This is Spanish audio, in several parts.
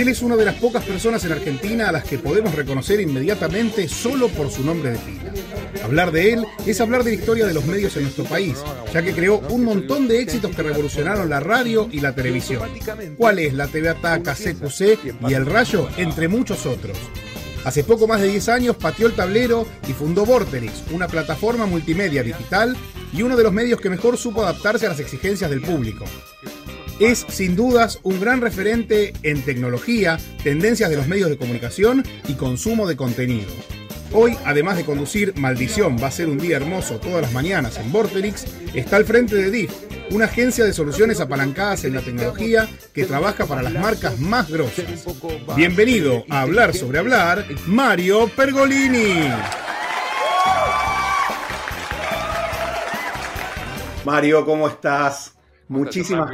Él es una de las pocas personas en Argentina a las que podemos reconocer inmediatamente solo por su nombre de pila. Hablar de él es hablar de la historia de los medios en nuestro país, ya que creó un montón de éxitos que revolucionaron la radio y la televisión. ¿Cuál es la TV Ataca, CQC y El Rayo, entre muchos otros? Hace poco más de 10 años pateó el tablero y fundó Vorterix, una plataforma multimedia digital y uno de los medios que mejor supo adaptarse a las exigencias del público es sin dudas un gran referente en tecnología, tendencias de los medios de comunicación y consumo de contenido. Hoy, además de conducir Maldición va a ser un día hermoso todas las mañanas en Vorterix, está al frente de DIF, una agencia de soluciones apalancadas en la tecnología que trabaja para las marcas más grosas. Bienvenido a Hablar sobre Hablar, Mario Pergolini. Mario, ¿cómo estás? Muchísimas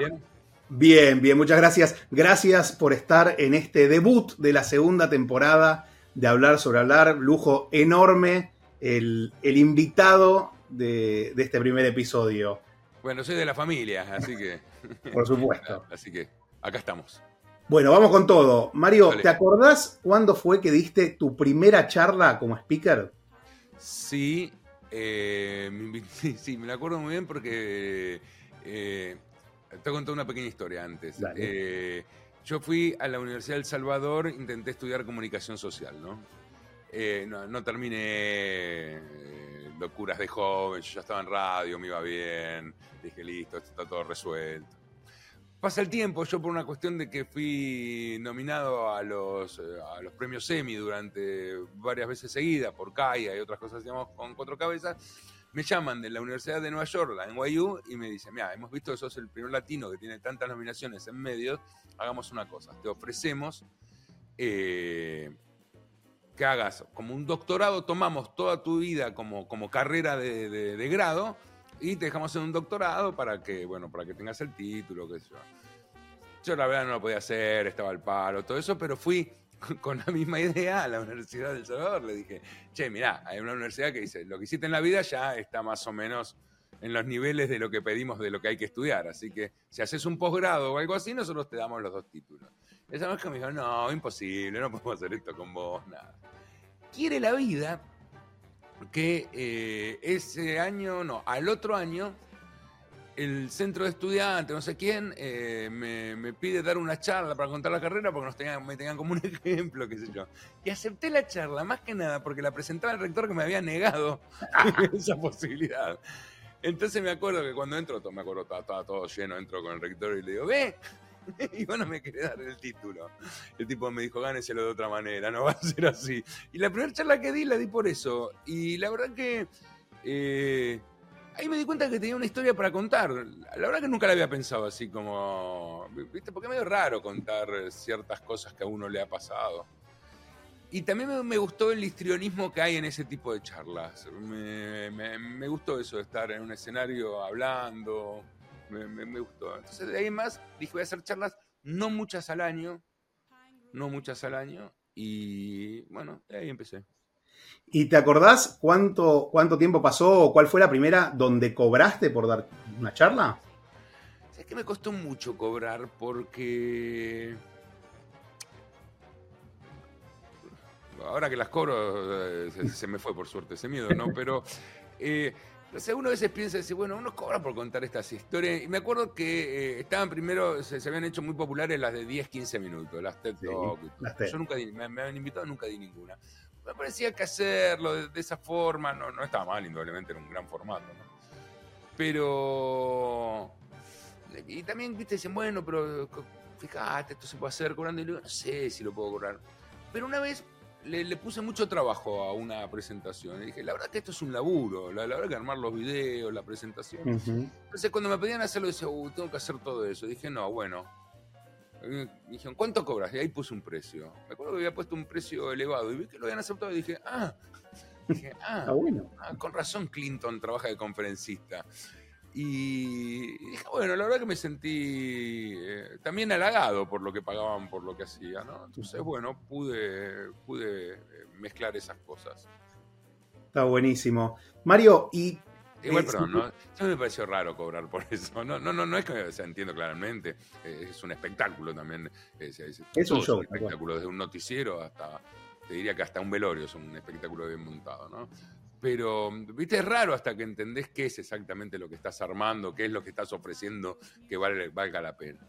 Bien, bien, muchas gracias. Gracias por estar en este debut de la segunda temporada de Hablar sobre Hablar. Lujo enorme el, invitado de, este primer episodio. Bueno, soy de la familia, así que. Por supuesto. así que acá estamos. Bueno, vamos con todo. Mario, ¿te acordás cuándo fue que diste tu primera charla como speaker? Sí, eh, sí, me la acuerdo muy bien porque eh, te contar una pequeña historia antes. Eh, yo fui a la Universidad del Salvador, intenté estudiar comunicación social, ¿no? Eh, no, terminé eh, locuras de joven, yo ya estaba en radio, me iba bien, dije listo, esto está todo resuelto. Pasa el tiempo, yo por una cuestión de que fui nominado a los, a los premios Emmy durante varias veces seguidas, por CAIA y otras cosas, digamos, con cuatro cabezas, me llaman de la Universidad de Nueva York, la NYU, y me dicen, mira, hemos visto que sos el primer latino que tiene tantas nominaciones en medios, hagamos una cosa, te ofrecemos eh, que hagas como un doctorado, tomamos toda tu vida como, como carrera de, grado y te dejamos en un doctorado para que, bueno, para que tengas el título, qué sé yo. Yo la verdad no lo podía hacer, estaba al paro, todo eso, pero fui con la misma idea a la Universidad del Salvador. Le dije, che, mirá, hay una universidad que dice, lo que hiciste en la vida ya está más o menos en los niveles de lo que pedimos de lo que hay que estudiar. Así que si haces un posgrado o algo así, nosotros te damos los dos títulos. Esa que me dijo, no, imposible, no podemos hacer esto con vos, nada. Quiere la vida que eh, ese año, no, al otro año, el centro de estudiantes, no sé quién, eh, me, pide dar una charla para contar la carrera porque nos tenían, me tenían como un ejemplo, qué sé yo. Y acepté la charla, más que nada, porque la presentaba el rector que me había negado esa posibilidad. Entonces me acuerdo que cuando entro, me acuerdo, estaba, todo lleno, entro con el rector y le digo, ve, y bueno, me quería dar el título. El tipo me dijo, gáneselo de otra manera, no va a ser así. Y la primera charla que di la di por eso. Y la verdad que... Eh, ahí me di cuenta que tenía una historia para contar. La verdad que nunca la había pensado así como, ¿viste? Porque es medio raro contar ciertas cosas que a uno le ha pasado. Y también me, gustó el histrionismo que hay en ese tipo de charlas. Me, gustó eso de estar en un escenario hablando. Me, gustó. Entonces de ahí más dije, voy a hacer charlas, no muchas al año. No muchas al año. Y bueno, ahí empecé. ¿Y te acordás cuánto, cuánto tiempo pasó o cuál fue la primera donde cobraste por dar una charla? Es que me costó mucho cobrar porque. Ahora que las cobro, eh, se, me fue por suerte ese miedo, ¿no? Pero. Eh, uno a veces piensa, dice, bueno, uno cobra por contar estas historias. Y me acuerdo que eh, estaban primero, se, habían hecho muy populares las de 10, 15 minutos, las TED Talk. Yo nunca di, me, me, habían invitado, nunca di ninguna me parecía que hacerlo de, esa forma no, no, estaba mal, indudablemente era un gran formato, ¿no? Pero. Y también, viste, dicen, bueno, pero fíjate, esto se puede hacer cobrando. Y digo, no sé si lo puedo cobrar. Pero una vez le, puse mucho trabajo a una presentación. Y dije, la verdad que esto es un laburo, la, verdad que armar los videos, la presentación. Entonces cuando me pedían hacerlo, decía, tengo que hacer todo eso. dije, no, bueno. Me dijeron, ¿cuánto cobras? Y ahí puse un precio. Me acuerdo que había puesto un precio elevado y vi que lo habían aceptado y dije, ah, dije, ah, bueno. Ah, con razón Clinton trabaja de conferencista. Y dije, bueno, la verdad que me sentí eh, también halagado por lo que pagaban por lo que hacía, ¿no? Entonces, bueno, pude, pude eh, mezclar esas cosas. Está buenísimo. Mario, y. Igual, perdón, ¿no? Eso me pareció raro cobrar por eso. No, no, no, no es que o entiendo claramente. es un espectáculo también. Es, un show. un espectáculo, desde un noticiero hasta. Te diría que hasta un velorio es un espectáculo bien montado, ¿no? Pero, viste, es raro hasta que entendés qué es exactamente lo que estás armando, qué es lo que estás ofreciendo que valga la pena.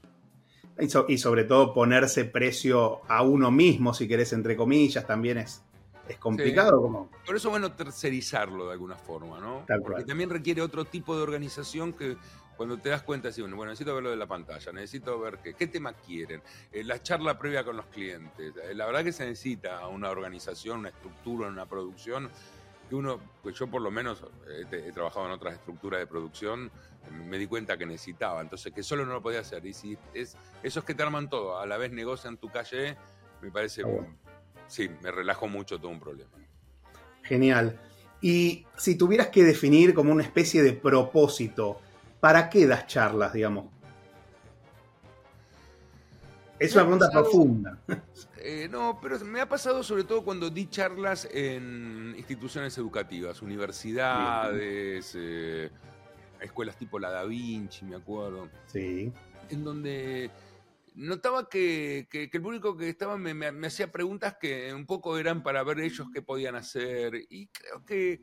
Y, sobre todo ponerse precio a uno mismo, si querés, entre comillas, también es, es complicado. Como... Por eso bueno tercerizarlo de alguna forma, ¿no? Porque también requiere otro tipo de organización que cuando te das cuenta, sí, bueno, necesito ver lo de la pantalla, necesito ver qué, qué tema quieren, eh, la charla previa con los clientes. Eh, la verdad que se necesita una organización, una estructura, una producción que uno, pues yo por lo menos he, trabajado en otras estructuras de producción, me di cuenta que necesitaba, entonces que solo no lo podía hacer. Y si es esos que te arman todo, a la vez negocian tu calle, me parece, sí, me relajo mucho todo un problema. Genial. Y si tuvieras que definir como una especie de propósito, ¿para qué das charlas, digamos? Es una pregunta profunda. Eh, no, pero me ha pasado sobre todo cuando di charlas en instituciones educativas, universidades, eh, escuelas tipo la Da Vinci, me acuerdo. Sí. En donde notaba que, el público que estaba me, hacía preguntas que un poco eran para ver ellos qué podían hacer. Y creo que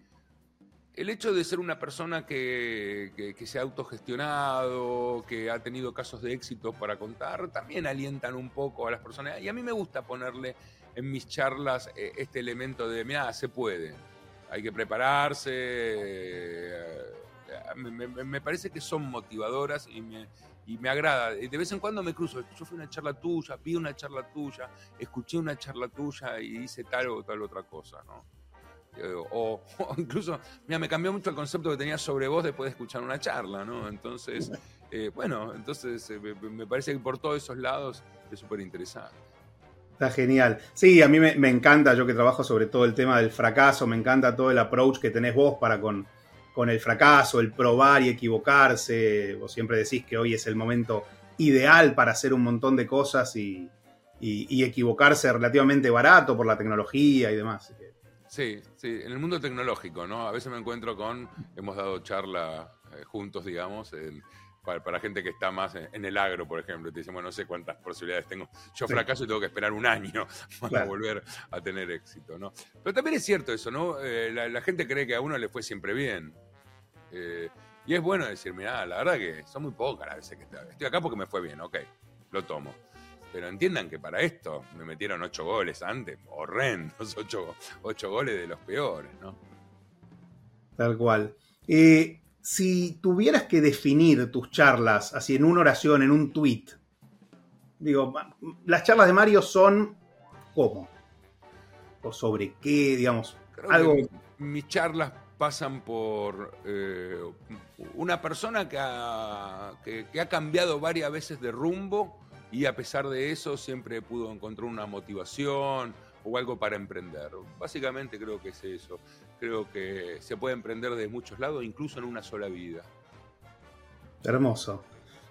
el hecho de ser una persona que, se ha autogestionado, que ha tenido casos de éxito para contar, también alientan un poco a las personas. Y a mí me gusta ponerle en mis charlas eh, este elemento de, mira, se puede, hay que prepararse. Eh, me, parece que son motivadoras y me, y me agrada. De vez en cuando me cruzo, yo fui a una charla tuya, pido una charla tuya, escuché una charla tuya y hice tal o tal otra cosa, ¿no? Eh, o, incluso, mira, me cambió mucho el concepto que tenía sobre vos después de escuchar una charla, ¿no? Entonces, eh, bueno, entonces eh, me parece que por todos esos lados es súper interesante. Está genial. Sí, a mí me, encanta, yo que trabajo sobre todo el tema del fracaso, me encanta todo el approach que tenés vos para con, con el fracaso, el probar y equivocarse. Vos siempre decís que hoy es el momento ideal para hacer un montón de cosas y, y equivocarse relativamente barato por la tecnología y demás. Sí, sí, en el mundo tecnológico, ¿no? A veces me encuentro con, hemos dado charla eh, juntos, digamos, para, gente que está más en, el agro, por ejemplo. Te dicen, bueno, no sé cuántas posibilidades tengo. Yo fracaso y tengo que esperar un año para volver a tener éxito, ¿no? Pero también es cierto eso, ¿no? Eh, la, gente cree que a uno le fue siempre bien. Eh, y es bueno decir, mira, la verdad que son muy pocas las veces que estoy acá porque me fue bien, ok, lo tomo. Pero entiendan que para esto me metieron ocho goles antes, horrendos, ocho, ocho goles de los peores, ¿no? Tal cual. Eh, si tuvieras que definir tus charlas, así en una oración, en un tweet, digo, las charlas de Mario son ¿cómo? ¿O sobre qué, digamos? algo. mis charlas pasan por eh, una persona que que ha cambiado varias veces de rumbo y a pesar de eso siempre pudo encontrar una motivación o algo para emprender. Básicamente creo que es eso. Creo que se puede emprender de muchos lados, incluso en una sola vida. Hermoso.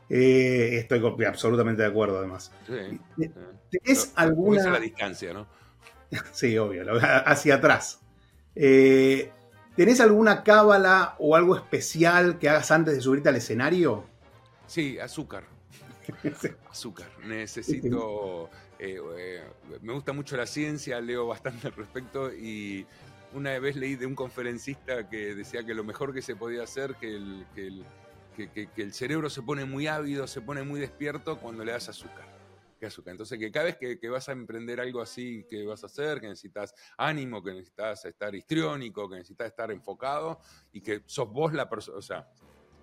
Eh, estoy absolutamente de acuerdo, además. Sí. ¿Tenés alguna. la distancia, ¿no? sí, obvio, hacia atrás. Eh, ¿Tenés alguna cábala o algo especial que hagas antes de subirte al escenario? Sí, azúcar. Azúcar. Necesito. Eh, eh, me gusta mucho la ciencia, leo bastante al respecto y una vez leí de un conferencista que decía que lo mejor que se podía hacer, que el, que el, cerebro se pone muy ávido, se pone muy despierto cuando le das azúcar. Azúcar. Entonces, que cada vez que, vas a emprender algo así que vas a hacer, que necesitas ánimo, que necesitas estar histriónico, que necesitas estar enfocado y que sos vos la persona, o sea,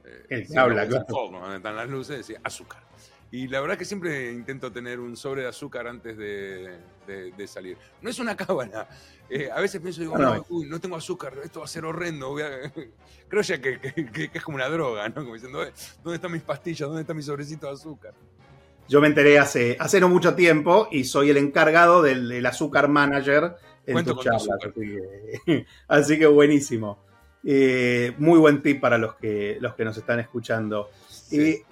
Eh, el habla, claro. donde están las luces, decía azúcar. Y la verdad es que siempre intento tener un sobre de azúcar antes de, salir. No es una cábala. Eh, a veces pienso, digo, no, uy, no tengo azúcar, esto va a ser horrendo. Creo ya que, es como una droga, ¿no? Como diciendo, ¿dónde están mis pastillas? ¿Dónde está mi sobrecito de azúcar? Yo me enteré hace, hace no mucho tiempo y soy el encargado del, azúcar manager en tus charlas. Así que, buenísimo. Eh, muy buen tip para los que, los que nos están escuchando. Eh,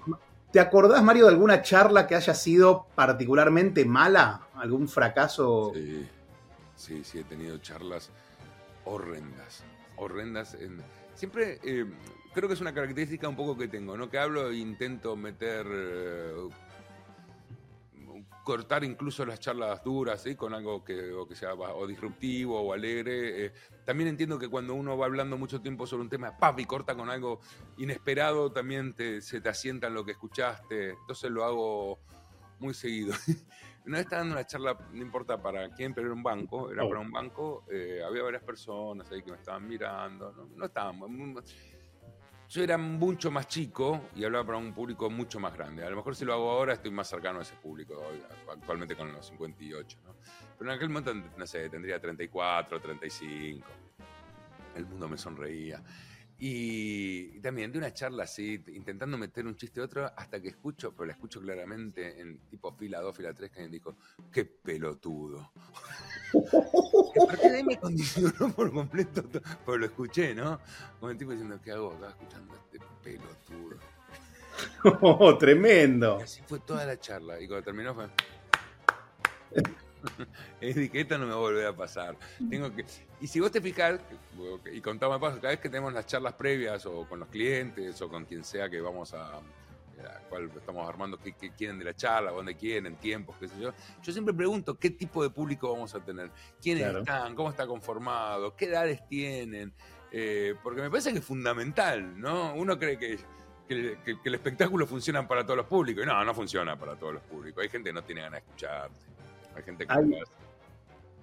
¿Te acordás, Mario, de alguna charla que haya sido particularmente mala? ¿Algún fracaso? Sí, sí, sí he tenido charlas horrendas. Horrendas. Siempre eh, creo que es una característica un poco que tengo, ¿no? Que hablo e intento meter cortar incluso las charlas duras, ¿sí? con algo que, que sea o disruptivo o alegre. Eh, también entiendo que cuando uno va hablando mucho tiempo sobre un tema, ¡pap! y corta con algo inesperado, también te, se te asienta en lo que escuchaste. Entonces lo hago muy seguido. Una vez estaba dando una charla, no importa para quién, pero era un banco, era oh. para un banco, eh, había varias personas ahí que me estaban mirando, no, no estaban yo era mucho más chico y hablaba para un público mucho más grande. A lo mejor si lo hago ahora estoy más cercano a ese público, actualmente con los 58, ¿no? Pero en aquel momento, no sé, tendría 34, 35. El mundo me sonreía. Y, también de una charla así, intentando meter un chiste a otro, hasta que escucho, pero la escucho claramente en tipo fila 2, fila 3, que alguien dijo, qué pelotudo. a partir de ahí me condicionó por completo, pero lo escuché, ¿no? Como el tipo diciendo, ¿qué hago acá escuchando a este pelotudo? Oh, tremendo. Y así fue toda la charla. Y cuando terminó fue. y dije, esto no me va a a pasar. Tengo que... Y si vos te fijas, y contame paso, cada vez que tenemos las charlas previas o con los clientes o con quien sea que vamos a, cual estamos armando, qué, quieren de la charla, dónde quieren, tiempos, qué sé yo. Yo siempre pregunto qué tipo de público vamos a tener, quiénes están, cómo está conformado, qué edades tienen, eh, porque me parece que es fundamental, ¿no? Uno cree que, que, el espectáculo funciona para todos los públicos, y no, no funciona para todos los públicos. Hay gente que no tiene ganas de escuchar, hay gente que...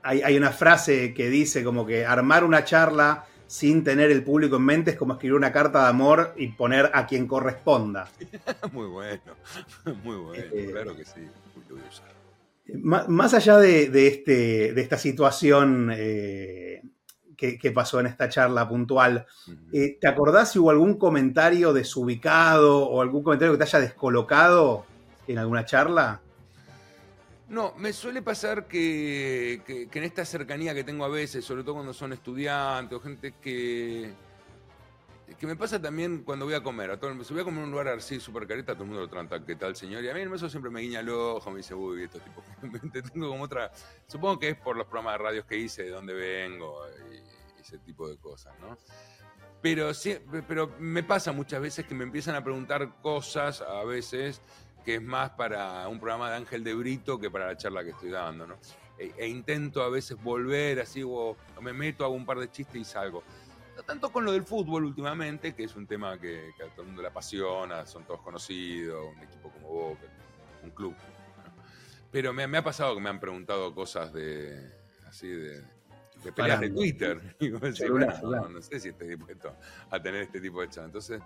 Hay, hay una frase que dice como que armar una charla sin tener el público en mente es como escribir una carta de amor y poner a quien corresponda. muy bueno, muy bueno, eh, claro que sí. Más allá de, este, de esta situación eh, que, pasó en esta charla puntual, eh, ¿te acordás si hubo algún comentario desubicado o algún comentario que te haya descolocado en alguna charla? No, me suele pasar que, en esta cercanía que tengo a veces, sobre todo cuando son estudiantes o gente que. que me pasa también cuando voy a comer. A si voy a comer en un lugar así súper careta, todo el mundo lo trata, ¿qué tal, señor? Y a mí el siempre me guiña el ojo, me dice, uy, esto tipo. tengo como otra. Supongo que es por los programas de radios que hice, de dónde vengo y ese tipo de cosas, ¿no? Pero, sí, pero me pasa muchas veces que me empiezan a preguntar cosas, a veces que es más para un programa de Ángel de Brito que para la charla que estoy dando, ¿no? E, e intento a veces volver así, o me meto, hago un par de chistes y salgo. No tanto con lo del fútbol últimamente, que es un tema que, a todo el mundo le apasiona, son todos conocidos, un equipo como vos, un club. Pero me, ha pasado que me han preguntado cosas de así de, de peleas de Twitter. no, no, sé si estoy dispuesto a tener este tipo de chat. Entonces,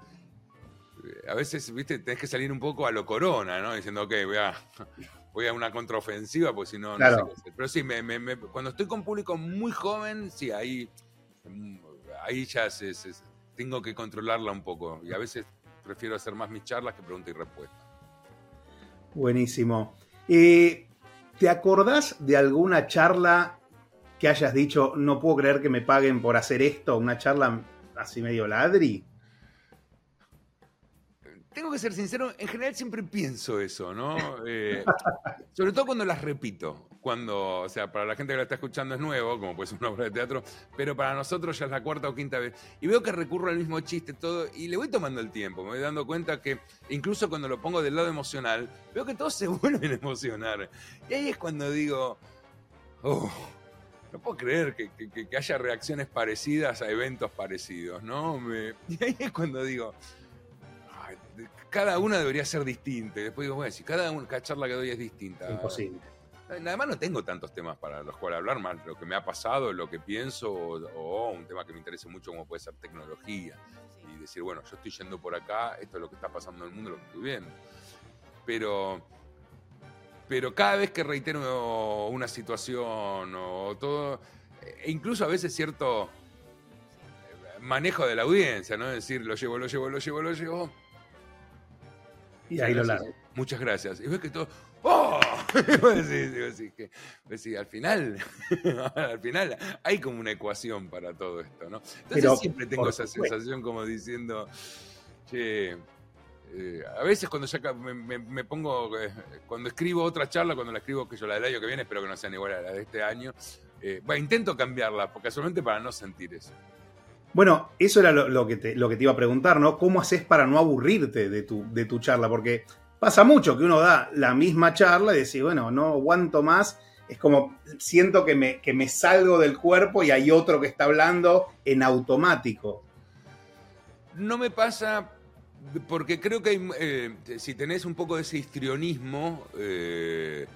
a veces, viste, tenés que salir un poco a lo corona, ¿no? Diciendo, ok, voy a, voy a una contraofensiva, pues si no, no sé qué hacer. Pero sí, cuando estoy con público muy joven, sí, ahí, ahí ya tengo que controlarla un poco. Y a veces prefiero hacer más mis charlas que pregunta y respuesta. Buenísimo. Eh, ¿Te acordás de alguna charla que hayas dicho, no puedo creer que me paguen por hacer esto? Una charla así medio ladri. Tengo que ser sincero, en general siempre pienso eso, ¿no? Eh, sobre todo cuando las repito. Cuando, o sea, para la gente que la está escuchando es nuevo, como puede ser una obra de teatro, pero para nosotros ya es la cuarta o quinta vez. Y veo que recurro al mismo chiste, todo, y le voy tomando el tiempo. Me voy dando cuenta que, incluso cuando lo pongo del lado emocional, veo que todos se vuelven a emocionar. Y ahí es cuando digo, oh, no puedo creer que, haya reacciones parecidas a eventos parecidos, ¿no? y ahí es cuando digo, cada una debería ser distinta. Y después digo, bueno, si cada, una, cada charla que doy es distinta. Imposible. Además no tengo tantos temas para los cuales hablar, más lo que me ha pasado, lo que pienso, o, un tema que me interese mucho como puede ser tecnología. y decir, bueno, yo estoy yendo por acá, esto es lo que está pasando en el mundo, lo que estoy viendo. Pero, pero cada vez que reitero una situación o todo, e incluso a veces cierto manejo de la audiencia, ¿no? Es decir, lo llevo, lo llevo, lo llevo, lo llevo. Y ahí lo largo. Muchas gracias. Y ves que todo. ¡Oh! que, sí, al final, al final hay como una ecuación para todo esto, ¿no? Entonces siempre tengo esa sensación como diciendo, che, eh, a veces cuando ya me, pongo, eh, cuando escribo otra charla, cuando la escribo, que yo la del año que viene, espero que no sean igual a la de este año, eh, intento cambiarla, porque solamente para no sentir eso. Bueno, eso era lo, que te, iba a preguntar, ¿no? ¿Cómo haces para no aburrirte de tu, charla? Porque pasa mucho que uno da la misma charla y dice, bueno, no aguanto más. Es como siento que me, salgo del cuerpo y hay otro que está hablando en automático. No me pasa porque creo que eh, si tenés un poco de ese histrionismo, eh,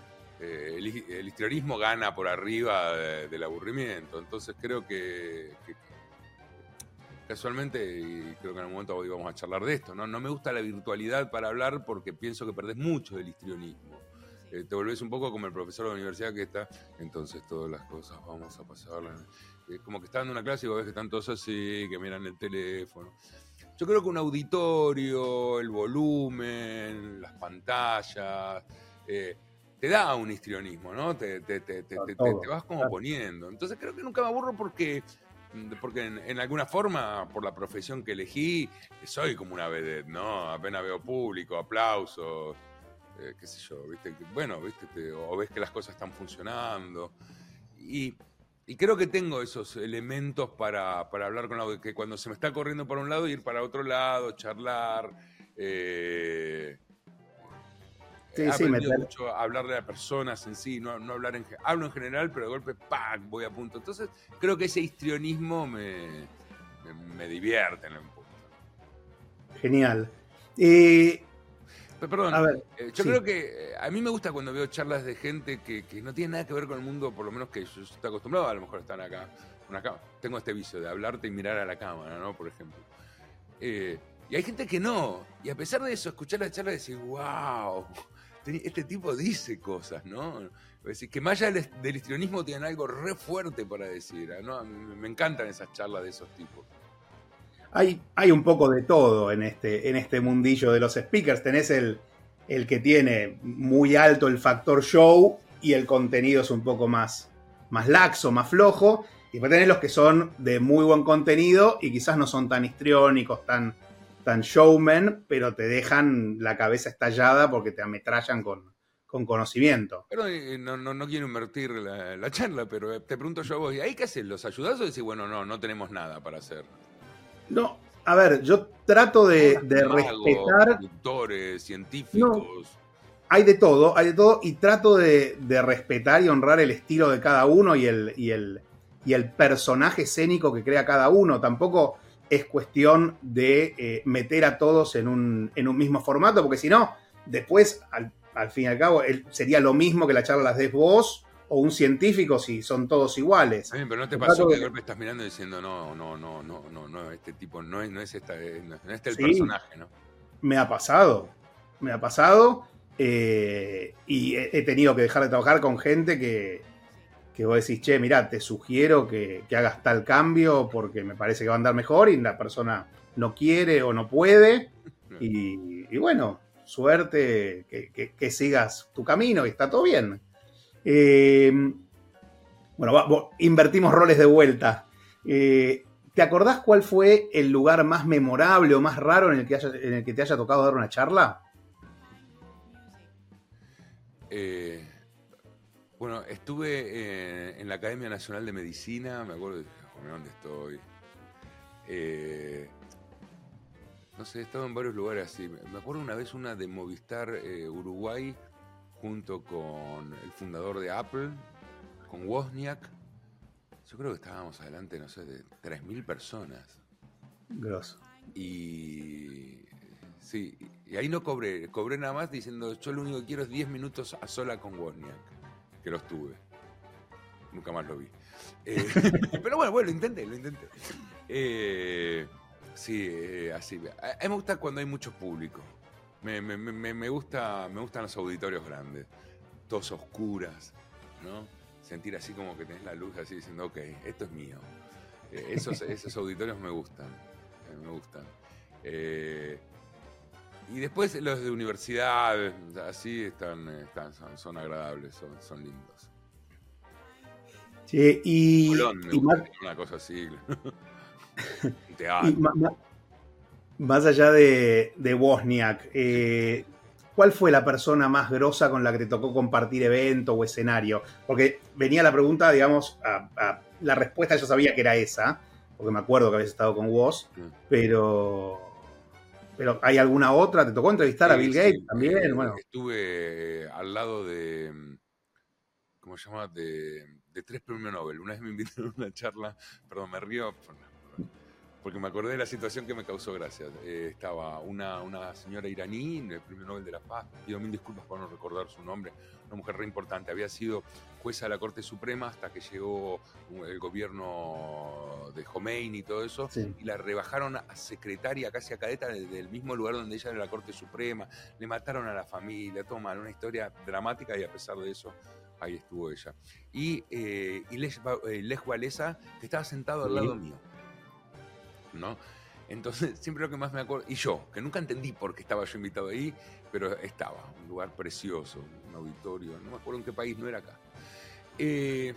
eh, el, histrionismo gana por arriba del aburrimiento. Entonces creo que, casualmente, y creo que en algún momento hoy vamos a charlar de esto, ¿no? No me gusta la virtualidad para hablar porque pienso que perdés mucho del histrionismo. Eh, te volvés un poco como el profesor de la universidad que está, entonces todas las cosas vamos a pasarlas. Es como que está dando una clase y vos ves que están todos así, que miran el teléfono. Yo creo que un auditorio, el volumen, las pantallas, eh, te da un histrionismo, ¿no? Te, te, te, te vas como poniendo. Entonces creo que nunca me aburro porque porque en, alguna forma, por la profesión que elegí, soy como una vedette, ¿no? Apenas veo público, aplausos, eh, qué sé yo, ¿viste? Bueno, ¿viste? o ves que las cosas están funcionando. Y, creo que tengo esos elementos para, hablar con la que cuando se me está corriendo por un lado, ir para otro lado, charlar. Eh, Sí, sí, me mucho a hablarle a personas en sí, no, no hablar en hablo en general, pero de golpe ¡pam! voy a punto. Entonces, creo que ese histrionismo me, me, divierte en el punto. Genial. Eh, perdón, a ver, eh, yo creo que eh, a mí me gusta cuando veo charlas de gente que, no tiene nada que ver con el mundo, por lo menos que yo estoy acostumbrado, a lo mejor están acá, acá. Tengo este vicio de hablarte y mirar a la cámara, ¿no? Por ejemplo. y hay gente que no. Y a pesar de eso, escuchar la charla y decir, wow, este tipo dice cosas, ¿no? Es decir, que más allá del, histrionismo tienen algo re fuerte para decir. Me encantan esas charlas de esos tipos. Hay, hay un poco de todo en este, en este mundillo de los speakers. Tenés el, el que tiene muy alto el factor show y el contenido es un poco más, más laxo, más flojo. Y después tenés los que son de muy buen contenido y quizás no son tan histriónicos, tan, tan showman, pero te dejan la cabeza estallada porque te ametrallan con, con conocimiento. Pero eh, no, no, quiero invertir la, charla, pero eh, te pregunto yo a vos, ¿y ahí qué haces? ¿Los ayudás o decís, bueno, no, no tenemos nada para hacer? No, a ver, yo trato de, respetar... Doctores, científicos... hay de todo, hay de todo, y trato de, respetar y honrar el estilo de cada uno y el, y el, y el personaje escénico que crea cada uno. Tampoco es cuestión de eh, meter a todos en un, en un, mismo formato, porque si no, después, al, fin y al cabo, sería lo mismo que la charla las des vos o un científico si son todos iguales. pero no te pasó que de golpe estás mirando diciendo, no, no, no, no, no, no, este tipo no es, no es, esta, no es este el personaje, ¿no? Me ha pasado, me ha pasado, eh, y he tenido que dejar de trabajar con gente que, que vos decís, che, mirá, te sugiero que, hagas tal cambio porque me parece que va a andar mejor y la persona no quiere o no puede. Y, bueno, suerte, que, sigas tu camino y está todo bien. Eh, bueno, invertimos roles de vuelta. Eh, ¿Te acordás cuál fue el lugar más memorable o más raro en el que, en el que te haya tocado dar una charla? Eh, bueno, estuve eh, en la Academia Nacional de Medicina, me acuerdo de dónde estoy. Eh, no sé, he estado en varios lugares así. Me acuerdo una vez una de Movistar eh, Uruguay junto con el fundador de Apple, con Wozniak. Yo creo que estábamos adelante, no sé, de 3.000 personas. Grosso. Y sí, y ahí no cobré, cobré nada más diciendo, yo lo único que quiero es 10 minutos a sola con Wozniak que los tuve. Nunca más lo vi. Eh, pero bueno, bueno, lo intenté, lo intenté. Eh, Sí, eh, así. A, mí me gusta cuando hay mucho público. Me, me, me, me, gusta, me gustan los auditorios grandes, todos oscuras, ¿no? Sentir así como que tenés la luz así diciendo, ok, esto es mío. Esos, esos auditorios me gustan, me gustan. Y después los de universidad, así están, están son, agradables, son, son lindos. Sí, y, una cosa así. más, allá de, de Wozniak, eh, ¿cuál fue la persona más grosa con la que te tocó compartir evento o escenario? Porque venía la pregunta, digamos, la respuesta yo sabía que era esa, porque me acuerdo que habías estado con Woz, pero pero ¿hay alguna otra? ¿Te tocó entrevistar a Bill Gates también? Eh, bueno. Estuve al lado de, ¿cómo se llama? De, de, tres premios Nobel. Una vez me invitaron a una charla, perdón, me río, porque me acordé de la situación que me causó gracia. Eh, estaba una, una señora iraní, el premio Nobel de la Paz, pido mil disculpas por no recordar su nombre, una mujer re importante, había sido jueza de la Corte Suprema hasta que llegó el gobierno de Khomeini y todo eso, y la rebajaron a secretaria, casi a cadeta del mismo lugar donde ella era la Corte Suprema, le mataron a la familia, todo mal, una historia dramática y a pesar de eso ahí estuvo ella. Y, eh, y Lech, eh, Walesa, que estaba sentado al lado mío. ¿no? Entonces, siempre lo que más me acuerdo, y yo, que nunca entendí por qué estaba yo invitado ahí, pero estaba, un lugar precioso, auditorio, no me acuerdo en qué país, no era acá. Eh,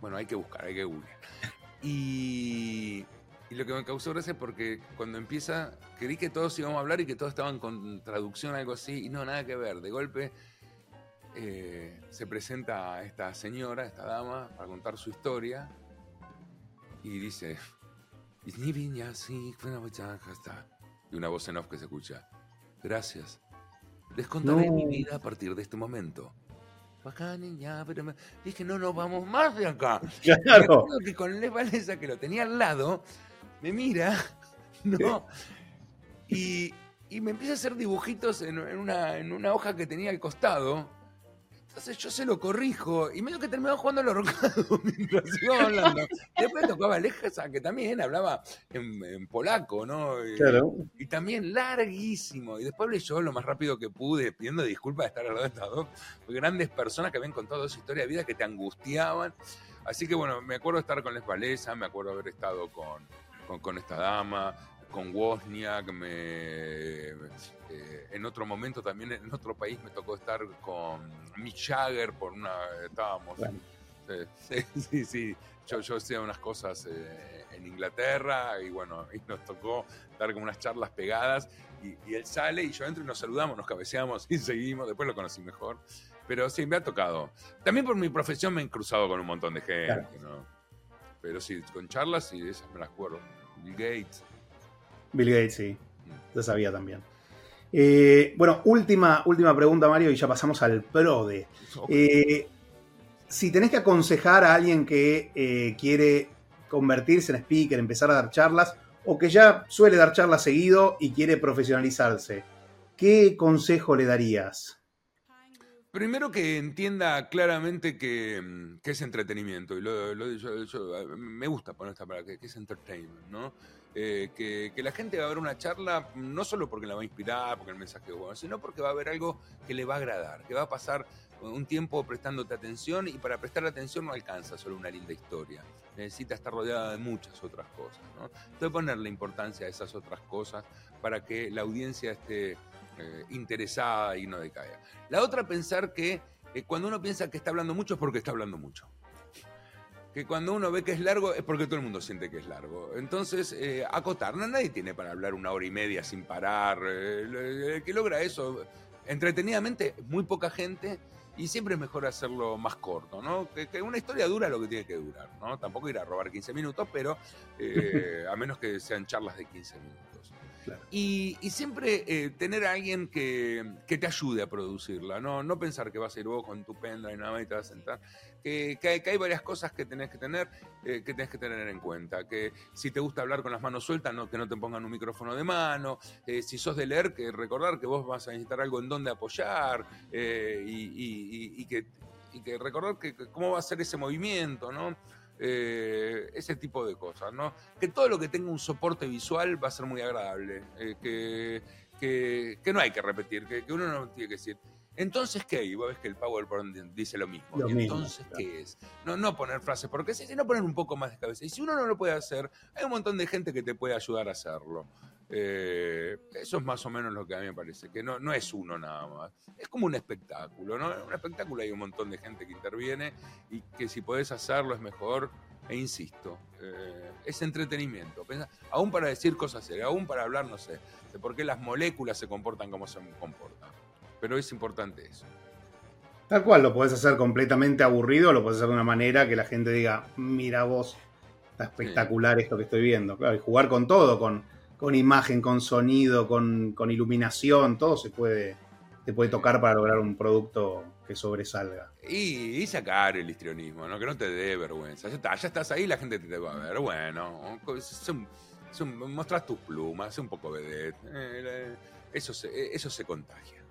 bueno, hay que buscar, hay que googlear. Y, y, lo que me causó gracia es porque cuando empieza, creí que todos íbamos a hablar y que todos estaban con traducción, algo así, y no, nada que ver. De golpe eh, se presenta esta señora, esta dama, para contar su historia, y dice, y una voz en off que se escucha. Gracias. Les contaré mi vida a partir de este momento. Acá, niña, pero me... dije, no nos vamos más de acá. Claro. que con Les Valesa, que lo tenía al lado, me mira, ¿no? Y, y me empieza a hacer dibujitos en, una, en una hoja que tenía al costado entonces yo se lo corrijo y medio que terminaba jugando al ahorcado mientras iba hablando. Después tocaba Alexa, que también hablaba en, polaco, ¿no? Y, claro. Y también larguísimo. Y después hablé yo lo más rápido que pude, pidiendo disculpas de estar al lado de estas dos grandes personas que habían contado su historia de vida que te angustiaban. Así que bueno, me acuerdo estar con Les Valesa, me acuerdo haber estado con, con, con esta dama, con Wozniak, me, eh, en otro momento también en otro país me tocó estar con Mick Jagger por una, estábamos, sí, sí, sí, yo, yo hacía unas cosas eh, en Inglaterra y bueno, y nos tocó dar como unas charlas pegadas y, él sale y yo entro y nos saludamos, nos cabeceamos y seguimos, después lo conocí mejor, pero sí, me ha tocado. También por mi profesión me he cruzado con un montón de gente, ¿no? Pero sí, con charlas y esas me las acuerdo. Bill Gates. Bill Gates, sí. Lo sabía también. Eh, bueno, última, última pregunta, Mario, y ya pasamos al PRODE. Eh, si tenés que aconsejar a alguien que eh, quiere convertirse en speaker, empezar a dar charlas, o que ya suele dar charlas seguido y quiere profesionalizarse, ¿qué consejo le darías? Primero que entienda claramente que, mm, es entretenimiento, y lo, me gusta poner esta palabra, que, es entertainment, ¿no? Eh, que, la gente va a ver una charla no solo porque la va a inspirar, porque el mensaje es bueno, sino porque va a ver algo que le va a agradar, que va a pasar un tiempo prestándote atención y para prestar atención no alcanza solo una linda historia, necesita estar rodeada de muchas otras cosas. ¿no? Entonces ponerle importancia a esas otras cosas para que la audiencia esté eh, interesada y no decaiga. La otra, pensar que eh, cuando uno piensa que está hablando mucho es porque está hablando mucho. Que cuando uno ve que es largo es porque todo el mundo siente que es largo. Entonces, eh, acotar. No, nadie tiene para hablar una hora y media sin parar. el que logra eso entretenidamente, muy poca gente. Y siempre es mejor hacerlo más corto, ¿no? Que, una historia dura lo que tiene que durar, ¿no? Tampoco ir a robar 15 minutos, pero a menos que sean charlas de 15 minutos. Y, siempre eh, tener a alguien que, te ayude a producirla, ¿no? no pensar que vas a ir vos con tu pendrive y nada más y te vas a sentar. Que, hay, varias cosas que tenés que tener, eh, que tenés que tener en cuenta. Que si te gusta hablar con las manos sueltas, no, que no te pongan un micrófono de mano. Eh, si sos de leer, que recordar que vos vas a necesitar algo en donde apoyar y, que, recordar que, cómo va a ser ese movimiento, ¿no? Eh, ese tipo de cosas, ¿no? Que todo lo que tenga un soporte visual va a ser muy agradable, eh, que, que, no hay que repetir, que, uno no tiene que decir. Entonces, ¿qué? Y vos ves que el PowerPoint dice lo mismo. entonces, ¿qué es? No, no poner frases, porque si, no poner un poco más de cabeza. Y si uno no lo puede hacer, hay un montón de gente que te puede ayudar a hacerlo. Eh, eso es más o menos lo que a mí me parece, que no, no es uno nada más. Es como un espectáculo, ¿no? En un espectáculo hay un montón de gente que interviene y que si podés hacerlo es mejor. E insisto, eh, es entretenimiento. aún para decir cosas serias, aún para hablar, no sé, de por qué las moléculas se comportan como se comportan. Pero es importante eso. Tal cual, lo podés hacer completamente aburrido, lo podés hacer de una manera que la gente diga, mira vos, está espectacular esto que estoy viendo. Claro, y jugar con todo, con con imagen, con sonido, con, iluminación, todo se puede, se puede tocar para lograr un producto que sobresalga. Y, sacar el histrionismo, ¿no? que no te dé vergüenza. Ya, ya estás ahí, la gente te va a ver. Bueno, mostrás tus plumas, un poco vedette. Eh, eso, se, eso se contagia.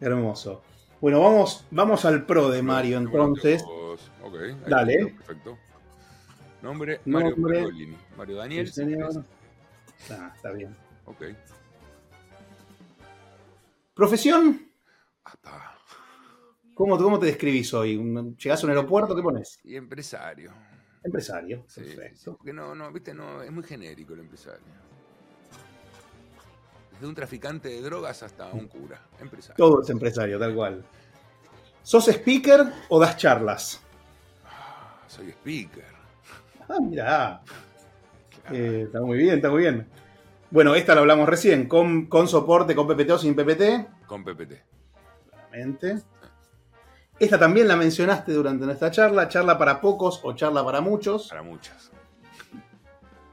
Hermoso. Bueno, vamos, vamos al pro de Mario entonces. Dale. perfecto. Nombre, Mario Mario Daniel. Ah, está bien. Ok. ¿Profesión? ¿Cómo, ¿Cómo te describís hoy? ¿Llegás a un aeropuerto? ¿Qué pones? Y empresario. Empresario, perfecto. porque no, no, viste, no, es muy genérico el empresario. Desde un traficante de drogas hasta un cura. Empresario. Todo es empresario, tal cual. ¿Sos speaker o das charlas? Ah, soy speaker. Ah, mira. Eh, está muy bien, está muy bien. Bueno, esta la hablamos recién, con, con soporte, con PPT o sin PPT. Con PPT. Claramente. Esta también la mencionaste durante nuestra charla, charla para pocos o charla para muchos. Para muchas.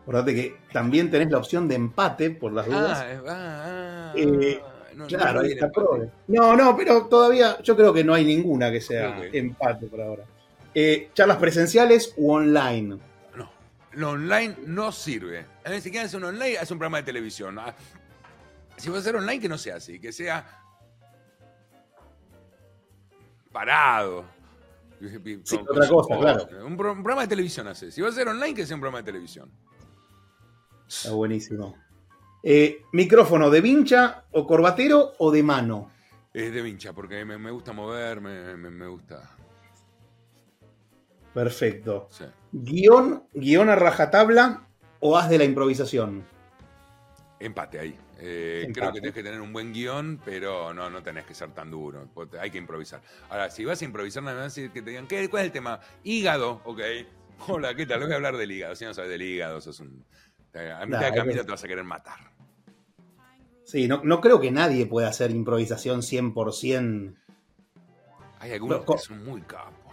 Acordate que también tenés la opción de empate por las dudas. Ah, ah, ah, eh, no, claro, ahí está No, no, pero todavía yo creo que no hay ninguna que sea empate por ahora. Eh, charlas presenciales u online lo online no sirve. Si quieren hacer un online, hace un programa de televisión. Ah, si va a hacer online, que no sea así, que sea parado. otra cosa, claro. Un, programa de televisión hace. Si va a ser online, que sea un programa de televisión. Está buenísimo. Eh, ¿Micrófono de vincha o corbatero o de mano? Es de vincha, porque me, gusta mover, me gusta. Perfecto. ¿Guión, ¿Guión a rajatabla o haz de la improvisación? Empate ahí. Eh, creo que tienes que tener un buen guion, pero no, no tenés que ser tan duro. Hay que improvisar. Ahora, si vas a improvisar, nada más que te digan, ¿qué, ¿cuál es el tema? Hígado, ok. Hola, ¿qué tal? Voy a hablar del hígado. Si no sabes del hígado, sos un. A mitad de camino te vas a querer matar. Sí, no, no creo que nadie pueda hacer improvisación 100%. Hay algunos que son muy capos.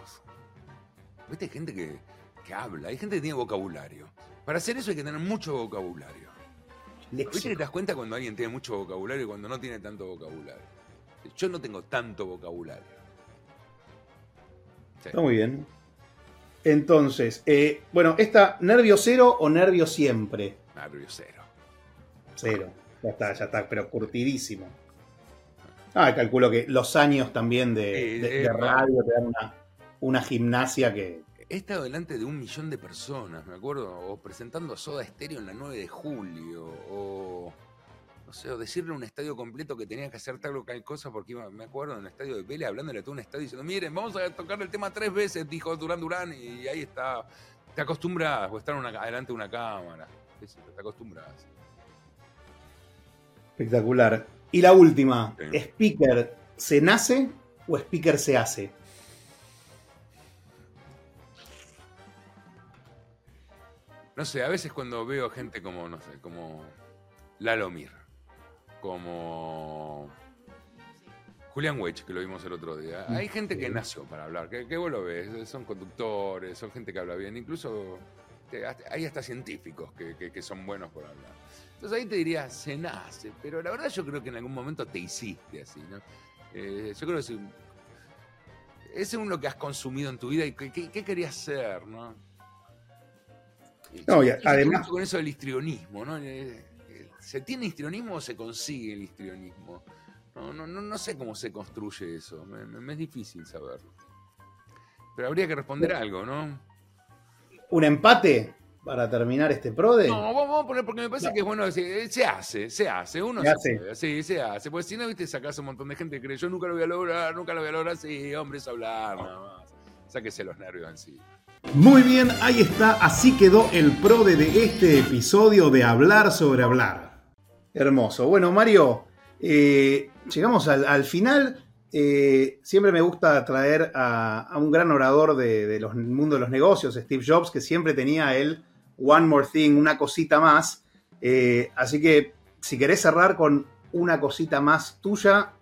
¿Viste? Hay gente que, habla, hay gente que tiene vocabulario. Para hacer eso hay que tener mucho vocabulario. ¿Viste que te das cuenta cuando alguien tiene mucho vocabulario y cuando no tiene tanto vocabulario? Yo no tengo tanto vocabulario. Está muy bien. Entonces, eh, bueno, ¿esta nervio cero o nervio siempre? Nervio cero. Cero. Ya está, ya está, pero curtidísimo. Ah, calculo que los años también de, radio te dan una, una gimnasia que... He estado delante de un millón de personas, me acuerdo, o presentando a Soda Stereo en la 9 de julio, o no sé, o decirle a un estadio completo que tenía que hacer tal o tal cosa, porque iba, me acuerdo, en un estadio de Vélez, hablándole a todo un estadio diciendo, miren, vamos a tocar el tema tres veces, dijo Durán Durán, y ahí está, te acostumbras, o estar una, adelante de una cámara, te acostumbras. Espectacular. Y la última, ¿speaker se nace o speaker se hace? No sé, a veces cuando veo gente como, no sé, como Lalo Mir, como Julián Weich, que lo vimos el otro día. Hay gente que nació para hablar, que, vos lo ves, son conductores, son gente que habla bien, incluso hay hasta científicos que, son buenos por hablar. Entonces ahí te diría, se nace, pero la verdad yo creo que en algún momento te hiciste así, ¿no? Eh, yo creo que es, es según lo que has consumido en tu vida y qué querías ser, ¿no? No, además. Con eso del histrionismo, ¿no? Eh, eh, ¿Se tiene histrionismo o se consigue el histrionismo? No, no, no, sé cómo se construye eso. Me, es difícil saberlo. Pero habría que responder algo, ¿no? un empate para terminar este PRODE? No, vamos a poner porque me parece que es bueno decir, se hace, se hace, uno se, hace. sí, se hace. Porque si no, viste, sacas un montón de gente que cree, yo nunca lo voy a lograr, nunca lo voy a lograr, sí, hombre, es hablar, nada más. Sáquese los nervios en sí. Muy bien, ahí está, así quedó el PRODE de este episodio de Hablar sobre Hablar. Hermoso. Bueno, Mario, eh, llegamos al, final. Eh, siempre me gusta traer a, un gran orador del de mundo de los negocios, Steve Jobs, que siempre tenía el One More Thing, una cosita más. Eh, así que si querés cerrar con una cosita más tuya,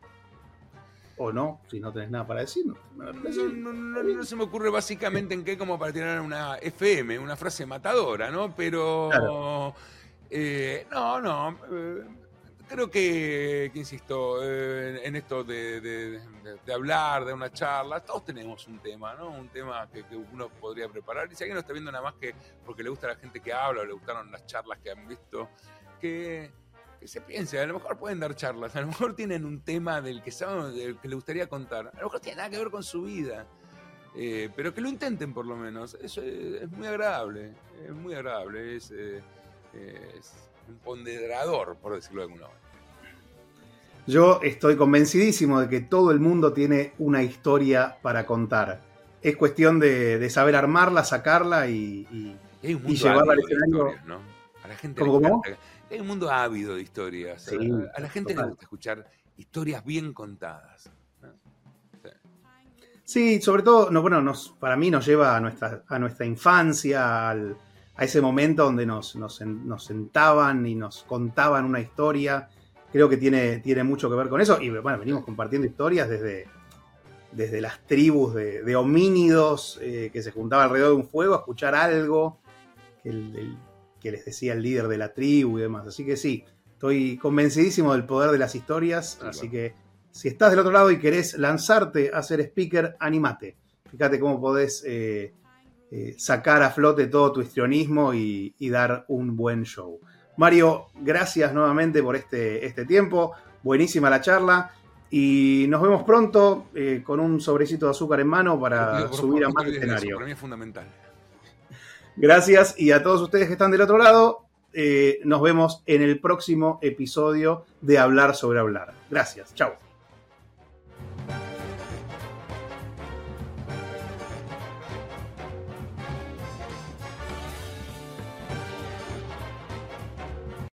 o no, si no tenés nada para decir. No, no, se me ocurre básicamente en qué como para tirar una FM, una frase matadora, ¿no? Pero... Eh, no, no. Eh, creo que, insisto, en esto de, hablar, de una charla, todos tenemos un tema, ¿no? Un tema que, uno podría preparar. Y si alguien no está viendo nada más que porque le gusta a la gente que habla o le gustaron las charlas que han visto, que, se piense, a lo mejor pueden dar charlas, a lo mejor tienen un tema del que saben, del que le gustaría contar, a lo mejor tiene nada que ver con su vida. Eh, pero que lo intenten por lo menos, eso es, muy agradable, es muy agradable, es, eh, es un ponderador, por decirlo de alguna manera. Yo estoy convencidísimo de que todo el mundo tiene una historia para contar. Es cuestión de, saber armarla, sacarla y, y, llevarla al escenario. ¿no? A la gente ¿Cómo, Hay un mundo ávido de historias. a, la gente le gusta escuchar historias bien contadas. Sí. sobre todo, no, bueno, nos, para mí nos lleva a nuestra, a nuestra infancia, a ese momento donde nos, nos, nos sentaban y nos contaban una historia creo que tiene, tiene mucho que ver con eso. Y bueno, venimos compartiendo historias desde, desde las tribus de, homínidos eh, que se juntaban alrededor de un fuego a escuchar algo que, les decía el líder de la tribu y demás. Así que sí, estoy convencidísimo del poder de las historias. así que si estás del otro lado y querés lanzarte a ser speaker, animate. Fíjate cómo podés eh, eh, sacar a flote todo tu histrionismo y dar un buen show. Mario, gracias nuevamente por este, este tiempo. Buenísima la charla. Y nos vemos pronto eh, con un sobrecito de azúcar en mano para subir a más escenario. Para mí es fundamental. Gracias y a todos ustedes que están del otro lado, eh, nos vemos en el próximo episodio de Hablar sobre Hablar. Gracias, chao.